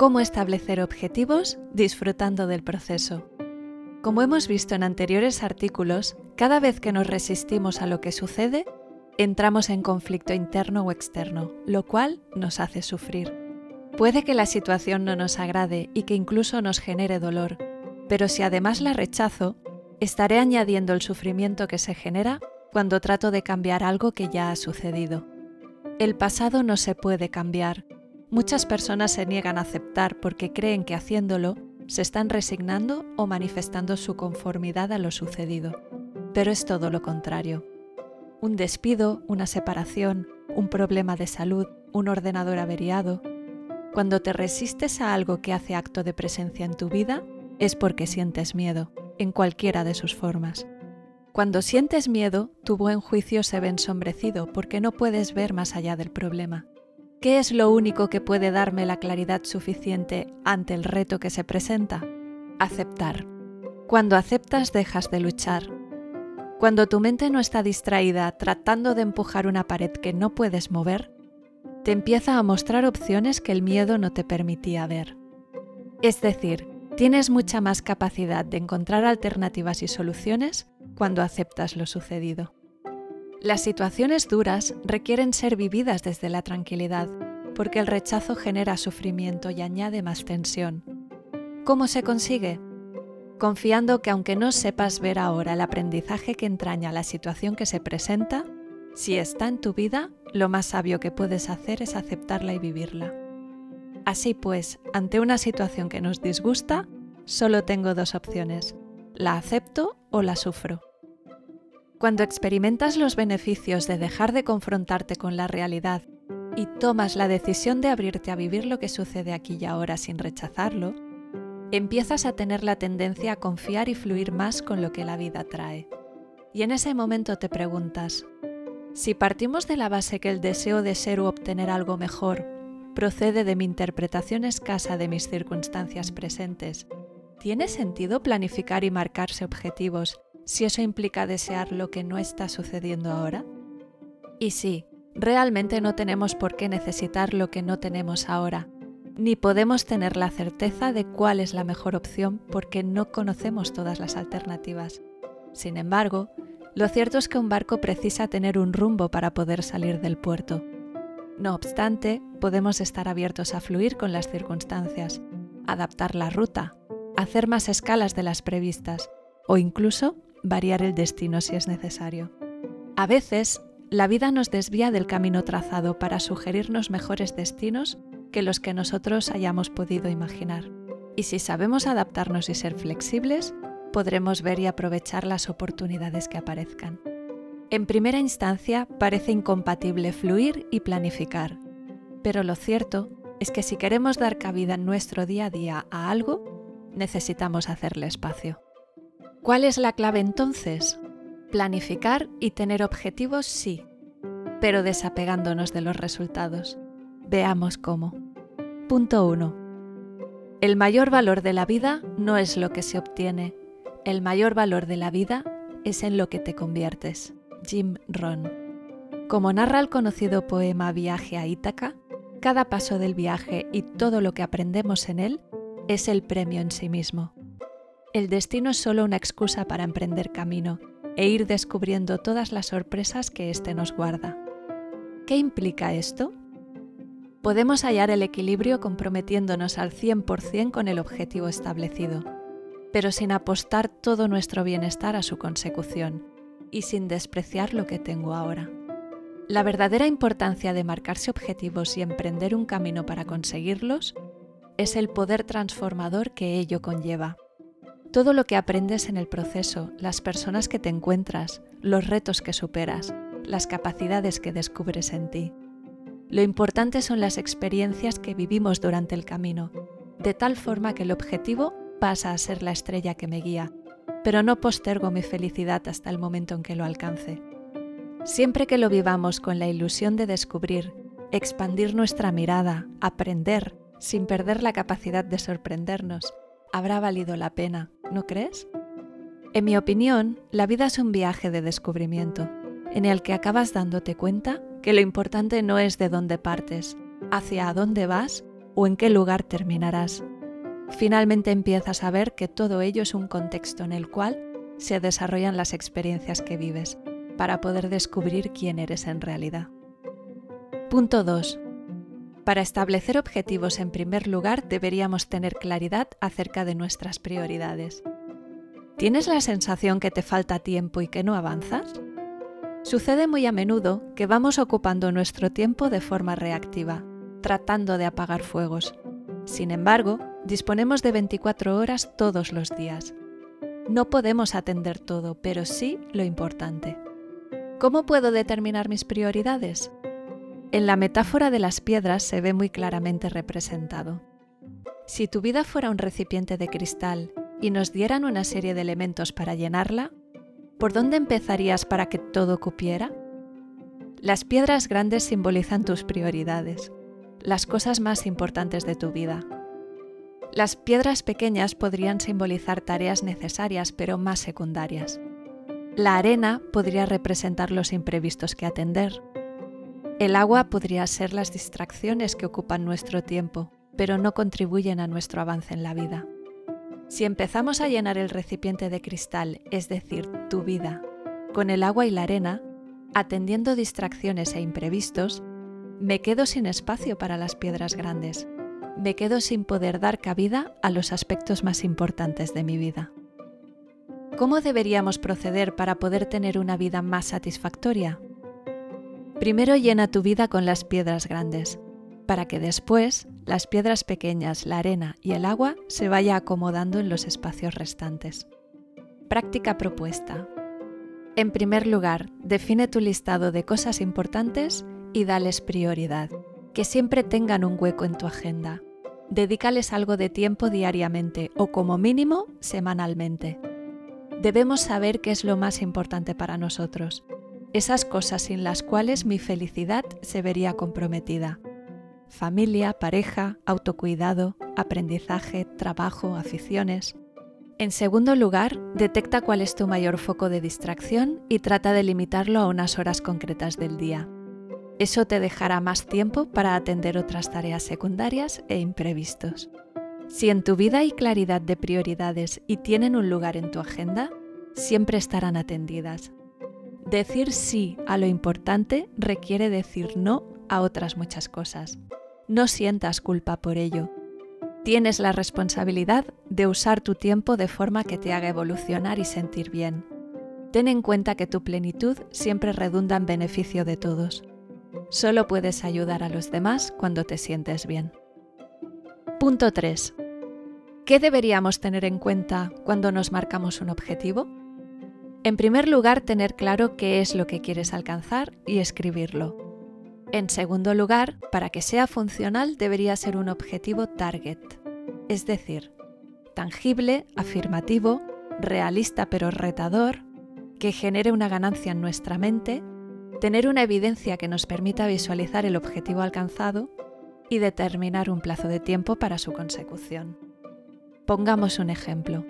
cómo establecer objetivos disfrutando del proceso. Como hemos visto en anteriores artículos, cada vez que nos resistimos a lo que sucede, entramos en conflicto interno o externo, lo cual nos hace sufrir. Puede que la situación no nos agrade y que incluso nos genere dolor, pero si además la rechazo, estaré añadiendo el sufrimiento que se genera cuando trato de cambiar algo que ya ha sucedido. El pasado no se puede cambiar. Muchas personas se niegan a aceptar porque creen que haciéndolo se están resignando o manifestando su conformidad a lo sucedido. Pero es todo lo contrario. Un despido, una separación, un problema de salud, un ordenador averiado. Cuando te resistes a algo que hace acto de presencia en tu vida, es porque sientes miedo, en cualquiera de sus formas. Cuando sientes miedo, tu buen juicio se ve ensombrecido porque no puedes ver más allá del problema. ¿Qué es lo único que puede darme la claridad suficiente ante el reto que se presenta? Aceptar. Cuando aceptas dejas de luchar. Cuando tu mente no está distraída tratando de empujar una pared que no puedes mover, te empieza a mostrar opciones que el miedo no te permitía ver. Es decir, tienes mucha más capacidad de encontrar alternativas y soluciones cuando aceptas lo sucedido. Las situaciones duras requieren ser vividas desde la tranquilidad, porque el rechazo genera sufrimiento y añade más tensión. ¿Cómo se consigue? Confiando que aunque no sepas ver ahora el aprendizaje que entraña la situación que se presenta, si está en tu vida, lo más sabio que puedes hacer es aceptarla y vivirla. Así pues, ante una situación que nos disgusta, solo tengo dos opciones, la acepto o la sufro. Cuando experimentas los beneficios de dejar de confrontarte con la realidad y tomas la decisión de abrirte a vivir lo que sucede aquí y ahora sin rechazarlo, empiezas a tener la tendencia a confiar y fluir más con lo que la vida trae. Y en ese momento te preguntas, si partimos de la base que el deseo de ser u obtener algo mejor procede de mi interpretación escasa de mis circunstancias presentes, ¿tiene sentido planificar y marcarse objetivos si eso implica desear lo que no está sucediendo ahora? Y sí, realmente no tenemos por qué necesitar lo que no tenemos ahora, ni podemos tener la certeza de cuál es la mejor opción porque no conocemos todas las alternativas. Sin embargo, lo cierto es que un barco precisa tener un rumbo para poder salir del puerto. No obstante, podemos estar abiertos a fluir con las circunstancias, adaptar la ruta, hacer más escalas de las previstas o incluso variar el destino si es necesario. A veces, la vida nos desvía del camino trazado para sugerirnos mejores destinos que los que nosotros hayamos podido imaginar. Y si sabemos adaptarnos y ser flexibles, podremos ver y aprovechar las oportunidades que aparezcan. En primera instancia, parece incompatible fluir y planificar, pero lo cierto es que si queremos dar cabida en nuestro día a día a algo, necesitamos hacerle espacio. ¿Cuál es la clave entonces? Planificar y tener objetivos sí, pero desapegándonos de los resultados. Veamos cómo. Punto 1. El mayor valor de la vida no es lo que se obtiene, el mayor valor de la vida es en lo que te conviertes. Jim Ron. Como narra el conocido poema Viaje a Ítaca, cada paso del viaje y todo lo que aprendemos en él es el premio en sí mismo. El destino es solo una excusa para emprender camino e ir descubriendo todas las sorpresas que éste nos guarda. ¿Qué implica esto? Podemos hallar el equilibrio comprometiéndonos al 100% con el objetivo establecido, pero sin apostar todo nuestro bienestar a su consecución y sin despreciar lo que tengo ahora. La verdadera importancia de marcarse objetivos y emprender un camino para conseguirlos es el poder transformador que ello conlleva. Todo lo que aprendes en el proceso, las personas que te encuentras, los retos que superas, las capacidades que descubres en ti. Lo importante son las experiencias que vivimos durante el camino, de tal forma que el objetivo pasa a ser la estrella que me guía, pero no postergo mi felicidad hasta el momento en que lo alcance. Siempre que lo vivamos con la ilusión de descubrir, expandir nuestra mirada, aprender, sin perder la capacidad de sorprendernos, habrá valido la pena, ¿no crees? En mi opinión, la vida es un viaje de descubrimiento, en el que acabas dándote cuenta que lo importante no es de dónde partes, hacia dónde vas o en qué lugar terminarás. Finalmente empiezas a ver que todo ello es un contexto en el cual se desarrollan las experiencias que vives para poder descubrir quién eres en realidad. Punto 2. Para establecer objetivos en primer lugar deberíamos tener claridad acerca de nuestras prioridades. ¿Tienes la sensación que te falta tiempo y que no avanzas? Sucede muy a menudo que vamos ocupando nuestro tiempo de forma reactiva, tratando de apagar fuegos. Sin embargo, disponemos de 24 horas todos los días. No podemos atender todo, pero sí lo importante. ¿Cómo puedo determinar mis prioridades? En la metáfora de las piedras se ve muy claramente representado. Si tu vida fuera un recipiente de cristal y nos dieran una serie de elementos para llenarla, ¿por dónde empezarías para que todo cupiera? Las piedras grandes simbolizan tus prioridades, las cosas más importantes de tu vida. Las piedras pequeñas podrían simbolizar tareas necesarias pero más secundarias. La arena podría representar los imprevistos que atender. El agua podría ser las distracciones que ocupan nuestro tiempo, pero no contribuyen a nuestro avance en la vida. Si empezamos a llenar el recipiente de cristal, es decir, tu vida, con el agua y la arena, atendiendo distracciones e imprevistos, me quedo sin espacio para las piedras grandes. Me quedo sin poder dar cabida a los aspectos más importantes de mi vida. ¿Cómo deberíamos proceder para poder tener una vida más satisfactoria? Primero llena tu vida con las piedras grandes, para que después las piedras pequeñas, la arena y el agua se vaya acomodando en los espacios restantes. Práctica propuesta. En primer lugar, define tu listado de cosas importantes y dales prioridad, que siempre tengan un hueco en tu agenda. Dedícales algo de tiempo diariamente o como mínimo semanalmente. Debemos saber qué es lo más importante para nosotros, esas cosas sin las cuales mi felicidad se vería comprometida familia, pareja, autocuidado, aprendizaje, trabajo, aficiones. En segundo lugar, detecta cuál es tu mayor foco de distracción y trata de limitarlo a unas horas concretas del día. Eso te dejará más tiempo para atender otras tareas secundarias e imprevistos. Si en tu vida hay claridad de prioridades y tienen un lugar en tu agenda, siempre estarán atendidas. Decir sí a lo importante requiere decir no a otras muchas cosas. No sientas culpa por ello. Tienes la responsabilidad de usar tu tiempo de forma que te haga evolucionar y sentir bien. Ten en cuenta que tu plenitud siempre redunda en beneficio de todos. Solo puedes ayudar a los demás cuando te sientes bien. Punto 3. ¿Qué deberíamos tener en cuenta cuando nos marcamos un objetivo? En primer lugar, tener claro qué es lo que quieres alcanzar y escribirlo. En segundo lugar, para que sea funcional debería ser un objetivo target, es decir, tangible, afirmativo, realista pero retador, que genere una ganancia en nuestra mente, tener una evidencia que nos permita visualizar el objetivo alcanzado y determinar un plazo de tiempo para su consecución. Pongamos un ejemplo.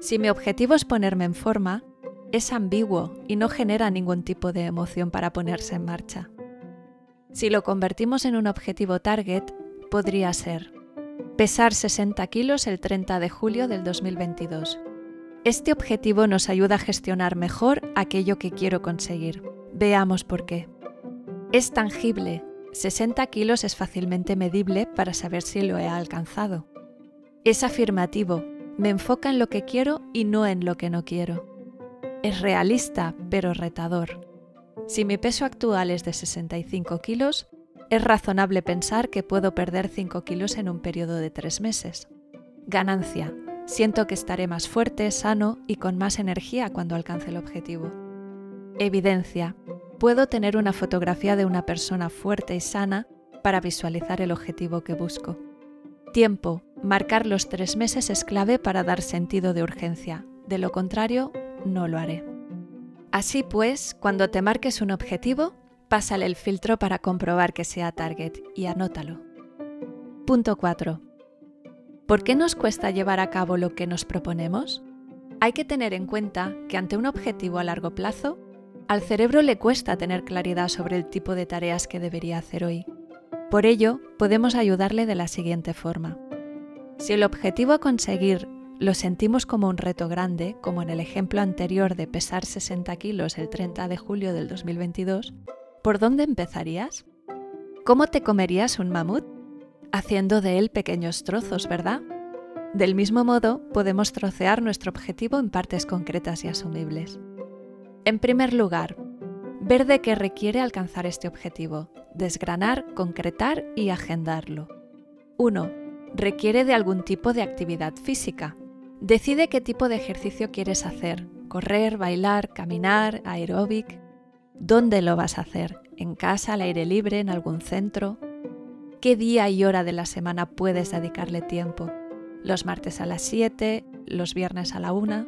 Si mi objetivo es ponerme en forma, es ambiguo y no genera ningún tipo de emoción para ponerse en marcha. Si lo convertimos en un objetivo target, podría ser pesar 60 kilos el 30 de julio del 2022. Este objetivo nos ayuda a gestionar mejor aquello que quiero conseguir. Veamos por qué. Es tangible. 60 kilos es fácilmente medible para saber si lo he alcanzado. Es afirmativo. Me enfoca en lo que quiero y no en lo que no quiero. Es realista, pero retador. Si mi peso actual es de 65 kilos, es razonable pensar que puedo perder 5 kilos en un periodo de 3 meses. Ganancia. Siento que estaré más fuerte, sano y con más energía cuando alcance el objetivo. Evidencia. Puedo tener una fotografía de una persona fuerte y sana para visualizar el objetivo que busco. Tiempo. Marcar los tres meses es clave para dar sentido de urgencia. De lo contrario, no lo haré. Así pues, cuando te marques un objetivo, pásale el filtro para comprobar que sea target y anótalo. Punto 4. ¿Por qué nos cuesta llevar a cabo lo que nos proponemos? Hay que tener en cuenta que ante un objetivo a largo plazo, al cerebro le cuesta tener claridad sobre el tipo de tareas que debería hacer hoy. Por ello, podemos ayudarle de la siguiente forma. Si el objetivo a conseguir lo sentimos como un reto grande, como en el ejemplo anterior de pesar 60 kilos el 30 de julio del 2022, ¿por dónde empezarías? ¿Cómo te comerías un mamut? Haciendo de él pequeños trozos, ¿verdad? Del mismo modo, podemos trocear nuestro objetivo en partes concretas y asumibles. En primer lugar, ver de qué requiere alcanzar este objetivo, desgranar, concretar y agendarlo. 1. Requiere de algún tipo de actividad física. Decide qué tipo de ejercicio quieres hacer, correr, bailar, caminar, aeróbic. ¿Dónde lo vas a hacer? ¿En casa, al aire libre, en algún centro? ¿Qué día y hora de la semana puedes dedicarle tiempo? ¿Los martes a las 7? ¿Los viernes a la 1?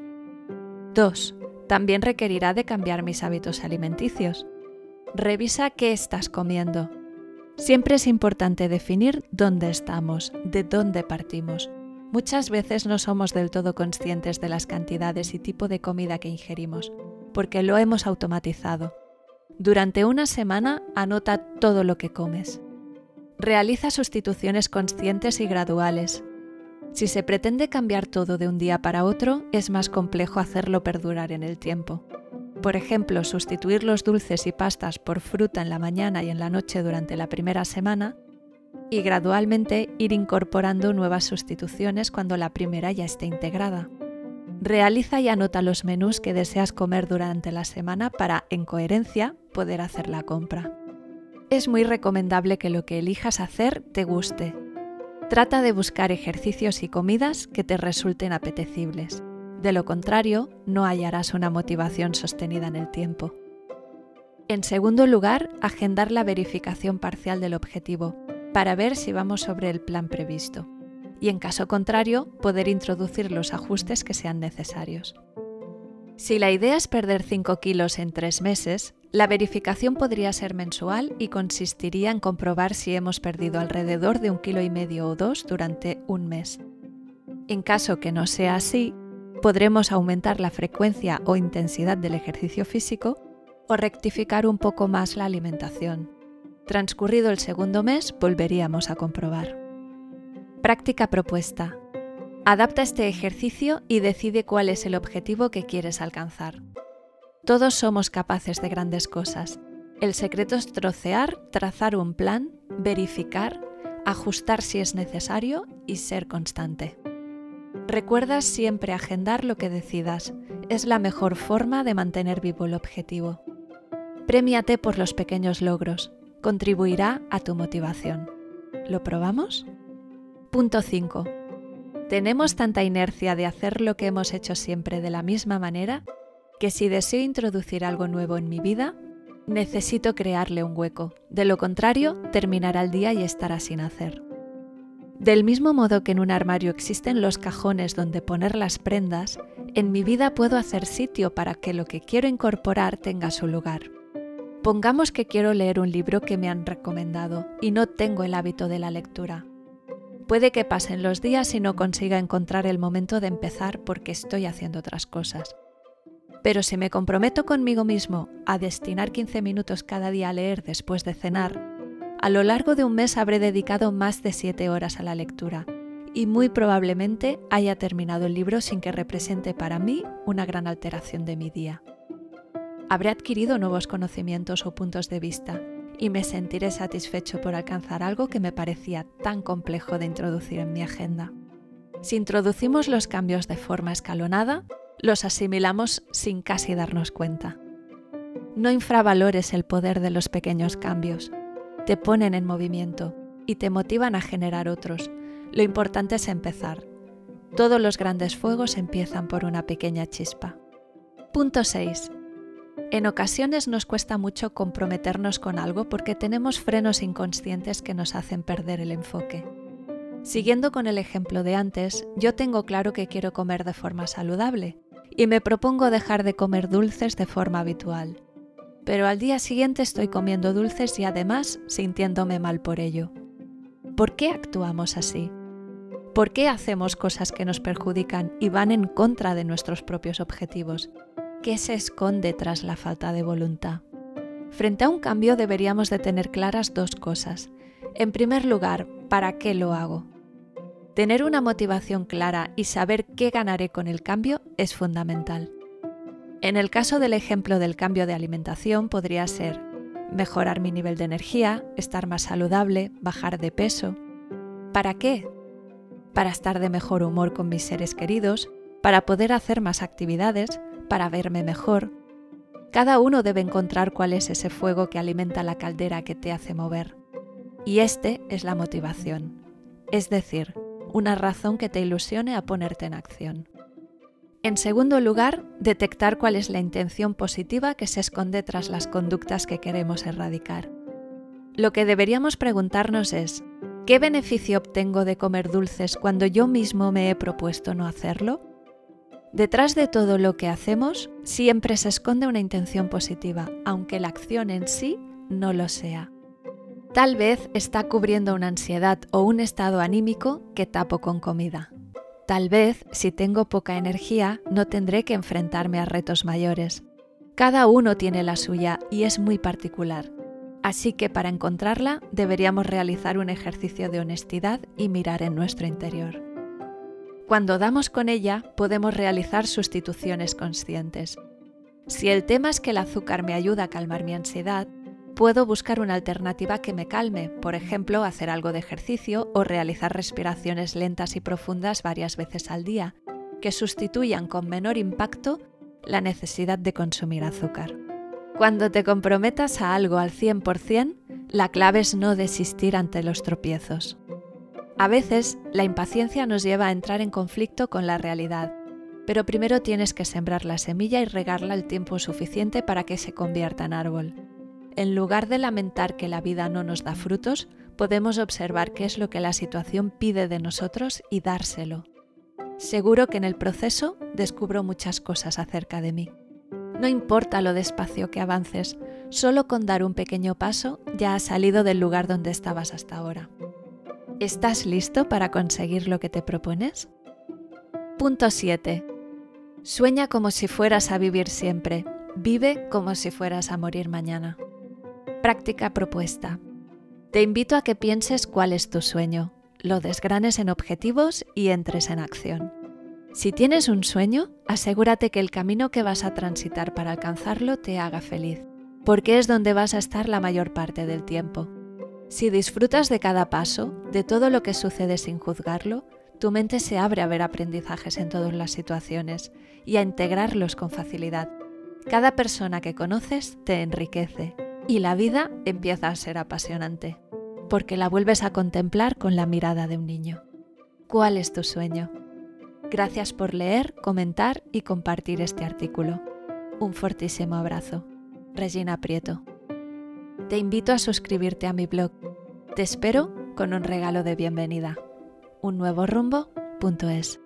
2. También requerirá de cambiar mis hábitos alimenticios. Revisa qué estás comiendo. Siempre es importante definir dónde estamos, de dónde partimos. Muchas veces no somos del todo conscientes de las cantidades y tipo de comida que ingerimos, porque lo hemos automatizado. Durante una semana anota todo lo que comes. Realiza sustituciones conscientes y graduales, si se pretende cambiar todo de un día para otro, es más complejo hacerlo perdurar en el tiempo. Por ejemplo, sustituir los dulces y pastas por fruta en la mañana y en la noche durante la primera semana y gradualmente ir incorporando nuevas sustituciones cuando la primera ya esté integrada. Realiza y anota los menús que deseas comer durante la semana para, en coherencia, poder hacer la compra. Es muy recomendable que lo que elijas hacer te guste Trata de buscar ejercicios y comidas que te resulten apetecibles. De lo contrario, no hallarás una motivación sostenida en el tiempo. En segundo lugar, agendar la verificación parcial del objetivo para ver si vamos sobre el plan previsto y en caso contrario poder introducir los ajustes que sean necesarios. Si la idea es perder 5 kilos en 3 meses, la verificación podría ser mensual y consistiría en comprobar si hemos perdido alrededor de un kilo y medio o dos durante un mes. En caso que no sea así, podremos aumentar la frecuencia o intensidad del ejercicio físico o rectificar un poco más la alimentación. Transcurrido el segundo mes, volveríamos a comprobar. Práctica propuesta. Adapta este ejercicio y decide cuál es el objetivo que quieres alcanzar. Todos somos capaces de grandes cosas. El secreto es trocear, trazar un plan, verificar, ajustar si es necesario y ser constante. Recuerda siempre agendar lo que decidas. Es la mejor forma de mantener vivo el objetivo. Premiate por los pequeños logros. Contribuirá a tu motivación. ¿Lo probamos? Punto 5. Tenemos tanta inercia de hacer lo que hemos hecho siempre de la misma manera que si deseo introducir algo nuevo en mi vida, necesito crearle un hueco. De lo contrario, terminará el día y estará sin hacer. Del mismo modo que en un armario existen los cajones donde poner las prendas, en mi vida puedo hacer sitio para que lo que quiero incorporar tenga su lugar. Pongamos que quiero leer un libro que me han recomendado y no tengo el hábito de la lectura. Puede que pasen los días y no consiga encontrar el momento de empezar porque estoy haciendo otras cosas. Pero si me comprometo conmigo mismo a destinar 15 minutos cada día a leer después de cenar, a lo largo de un mes habré dedicado más de 7 horas a la lectura y muy probablemente haya terminado el libro sin que represente para mí una gran alteración de mi día. Habré adquirido nuevos conocimientos o puntos de vista y me sentiré satisfecho por alcanzar algo que me parecía tan complejo de introducir en mi agenda. Si introducimos los cambios de forma escalonada, los asimilamos sin casi darnos cuenta. No infravalores el poder de los pequeños cambios. Te ponen en movimiento y te motivan a generar otros. Lo importante es empezar. Todos los grandes fuegos empiezan por una pequeña chispa. Punto 6. En ocasiones nos cuesta mucho comprometernos con algo porque tenemos frenos inconscientes que nos hacen perder el enfoque. Siguiendo con el ejemplo de antes, yo tengo claro que quiero comer de forma saludable y me propongo dejar de comer dulces de forma habitual. Pero al día siguiente estoy comiendo dulces y además sintiéndome mal por ello. ¿Por qué actuamos así? ¿Por qué hacemos cosas que nos perjudican y van en contra de nuestros propios objetivos? ¿Qué se esconde tras la falta de voluntad? Frente a un cambio deberíamos de tener claras dos cosas. En primer lugar, ¿para qué lo hago? Tener una motivación clara y saber qué ganaré con el cambio es fundamental. En el caso del ejemplo del cambio de alimentación podría ser mejorar mi nivel de energía, estar más saludable, bajar de peso. ¿Para qué? Para estar de mejor humor con mis seres queridos, para poder hacer más actividades, para verme mejor. Cada uno debe encontrar cuál es ese fuego que alimenta la caldera que te hace mover. Y este es la motivación. Es decir, una razón que te ilusione a ponerte en acción. En segundo lugar, detectar cuál es la intención positiva que se esconde tras las conductas que queremos erradicar. Lo que deberíamos preguntarnos es, ¿qué beneficio obtengo de comer dulces cuando yo mismo me he propuesto no hacerlo? Detrás de todo lo que hacemos siempre se esconde una intención positiva, aunque la acción en sí no lo sea. Tal vez está cubriendo una ansiedad o un estado anímico que tapo con comida. Tal vez, si tengo poca energía, no tendré que enfrentarme a retos mayores. Cada uno tiene la suya y es muy particular. Así que para encontrarla deberíamos realizar un ejercicio de honestidad y mirar en nuestro interior. Cuando damos con ella podemos realizar sustituciones conscientes. Si el tema es que el azúcar me ayuda a calmar mi ansiedad, Puedo buscar una alternativa que me calme, por ejemplo, hacer algo de ejercicio o realizar respiraciones lentas y profundas varias veces al día, que sustituyan con menor impacto la necesidad de consumir azúcar. Cuando te comprometas a algo al 100%, la clave es no desistir ante los tropiezos. A veces, la impaciencia nos lleva a entrar en conflicto con la realidad, pero primero tienes que sembrar la semilla y regarla el tiempo suficiente para que se convierta en árbol. En lugar de lamentar que la vida no nos da frutos, podemos observar qué es lo que la situación pide de nosotros y dárselo. Seguro que en el proceso descubro muchas cosas acerca de mí. No importa lo despacio que avances, solo con dar un pequeño paso ya has salido del lugar donde estabas hasta ahora. ¿Estás listo para conseguir lo que te propones? Punto 7. Sueña como si fueras a vivir siempre. Vive como si fueras a morir mañana. Práctica propuesta. Te invito a que pienses cuál es tu sueño, lo desgranes en objetivos y entres en acción. Si tienes un sueño, asegúrate que el camino que vas a transitar para alcanzarlo te haga feliz, porque es donde vas a estar la mayor parte del tiempo. Si disfrutas de cada paso, de todo lo que sucede sin juzgarlo, tu mente se abre a ver aprendizajes en todas las situaciones y a integrarlos con facilidad. Cada persona que conoces te enriquece y la vida empieza a ser apasionante, porque la vuelves a contemplar con la mirada de un niño. ¿Cuál es tu sueño? Gracias por leer, comentar y compartir este artículo. Un fortísimo abrazo. Regina Prieto. Te invito a suscribirte a mi blog. Te espero con un regalo de bienvenida. Un nuevo rumbo.es.